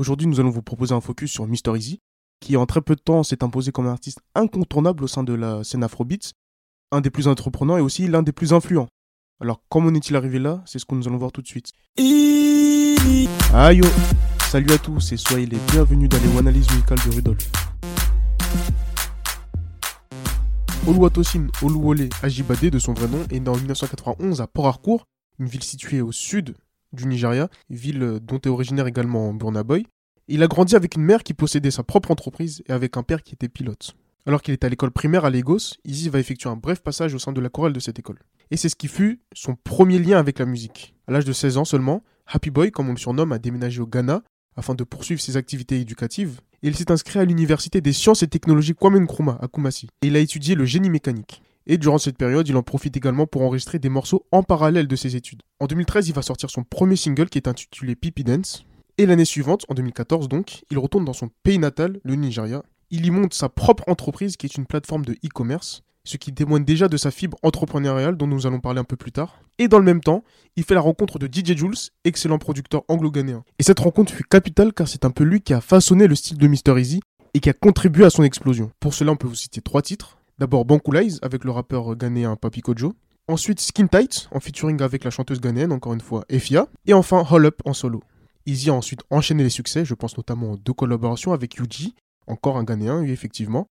Aujourd'hui, nous allons vous proposer un focus sur Mr. Easy, qui en très peu de temps s'est imposé comme un artiste incontournable au sein de la scène Afrobeats, un des plus entreprenants et aussi l'un des plus influents. Alors, comment est-il arrivé là? C'est ce que nous allons voir tout de suite. Aïe Salut à tous et soyez les bienvenus dans les analyses musicales de Rudolf. Oluwatosin Oluwole Ajibade, de son vrai nom, est né en 1991 à Port Harcourt, une ville située au sud du Nigeria, ville dont est originaire également Burna Boy. Il a grandi avec une mère qui possédait sa propre entreprise et avec un père qui était pilote. Alors qu'il est à l'école primaire à Lagos, Izzy va effectuer un bref passage au sein de la chorale de cette école. Et c'est ce qui fut son premier lien avec la musique. À l'âge de 16 ans seulement, Happy Boy, comme on le surnomme, a déménagé au Ghana afin de poursuivre ses activités éducatives. Et il s'est inscrit à l'université des sciences et technologies Kwame Nkrumah à Kumasi. Et il a étudié le génie mécanique. Et durant cette période, il en profite également pour enregistrer des morceaux en parallèle de ses études. En 2013, il va sortir son premier single qui est intitulé Pipi Dance. Et l'année suivante, en 2014 donc, il retourne dans son pays natal, le Nigeria. Il y monte sa propre entreprise qui est une plateforme de e-commerce, ce qui témoigne déjà de sa fibre entrepreneuriale dont nous allons parler un peu plus tard. Et dans le même temps, il fait la rencontre de DJ Jules, excellent producteur anglo-ghanéen. Et cette rencontre fut capitale car c'est un peu lui qui a façonné le style de Mr. Easy et qui a contribué à son explosion. Pour cela, on peut vous citer trois titres. D'abord Bankulais avec le rappeur ghanéen Papi Kojo. Ensuite Skin Tight en featuring avec la chanteuse ghanéenne, encore une fois, Efia. Et enfin Hall Up en solo. Easy a ensuite enchaîné les succès, je pense notamment aux deux collaborations avec Yuji, encore un ghanéen, effectivement,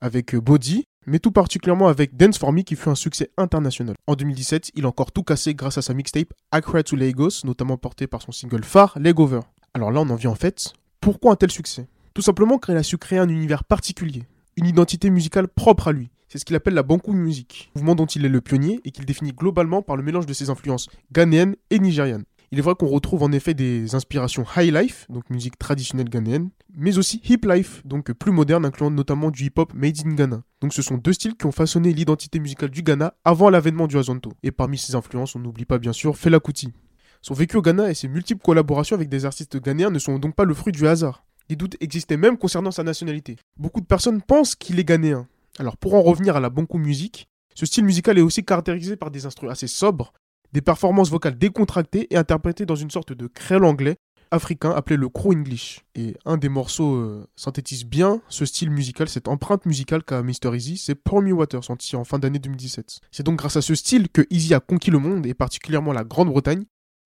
avec Body, mais tout particulièrement avec Dance For Me qui fut un succès international. En 2017, il a encore tout cassé grâce à sa mixtape Accra to Lagos, notamment portée par son single phare Legover. Alors là, on en vient en fait, pourquoi un tel succès? Tout simplement car il a su créer un univers particulier, une identité musicale propre à lui. C'est ce qu'il appelle la Banku Music, mouvement dont il est le pionnier et qu'il définit globalement par le mélange de ses influences ghanéennes et nigérianes. Il est vrai qu'on retrouve en effet des inspirations high life, donc musique traditionnelle ghanéenne, mais aussi hip life, donc plus moderne, incluant notamment du hip hop made in Ghana. Donc ce sont deux styles qui ont façonné l'identité musicale du Ghana avant l'avènement du Azonto. Et parmi ces influences, on n'oublie pas bien sûr Fela Kuti. Son vécu au Ghana et ses multiples collaborations avec des artistes ghanéens ne sont donc pas le fruit du hasard. Des doutes existaient même concernant sa nationalité. Beaucoup de personnes pensent qu'il est ghanéen. Alors pour en revenir à la Banku Music, ce style musical est aussi caractérisé par des instruments assez sobres, des performances vocales décontractées et interprétées dans une sorte de créole anglais africain appelé le Crow English. Et un des morceaux euh, synthétise bien ce style musical, cette empreinte musicale qu'a Mr. Easy, c'est Pour Me Water, sorti en fin d'année 2017. C'est donc grâce à ce style que Easy a conquis le monde, et particulièrement la Grande-Bretagne,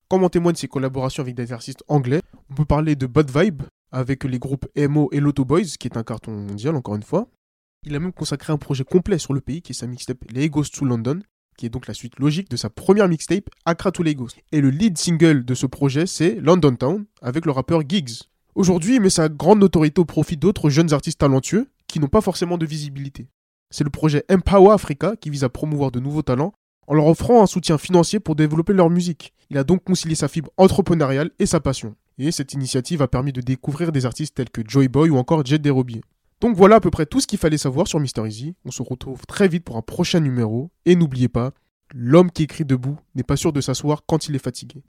comme en témoignent ses collaborations avec des artistes anglais. On peut parler de Bad Vibe, avec les groupes Emo et Lotto Boys, qui est un carton mondial encore une fois. Il a même consacré un projet complet sur le pays, qui est sa mixtape Lagos to London, qui est donc la suite logique de sa première mixtape Accra to Lagos. Et le lead single de ce projet, c'est London Town, avec le rappeur Giggs. Aujourd'hui, il met sa grande notoriété au profit d'autres jeunes artistes talentueux, qui n'ont pas forcément de visibilité. C'est le projet Empower Africa qui vise à promouvoir de nouveaux talents en leur offrant un soutien financier pour développer leur musique. Il a donc concilié sa fibre entrepreneuriale et sa passion. Et cette initiative a permis de découvrir des artistes tels que Joy Boy ou encore Jet Derobier. Donc voilà à peu près tout ce qu'il fallait savoir sur Mister Easy. On se retrouve très vite pour un prochain numéro. Et n'oubliez pas, l'homme qui écrit debout n'est pas sûr de s'asseoir quand il est fatigué.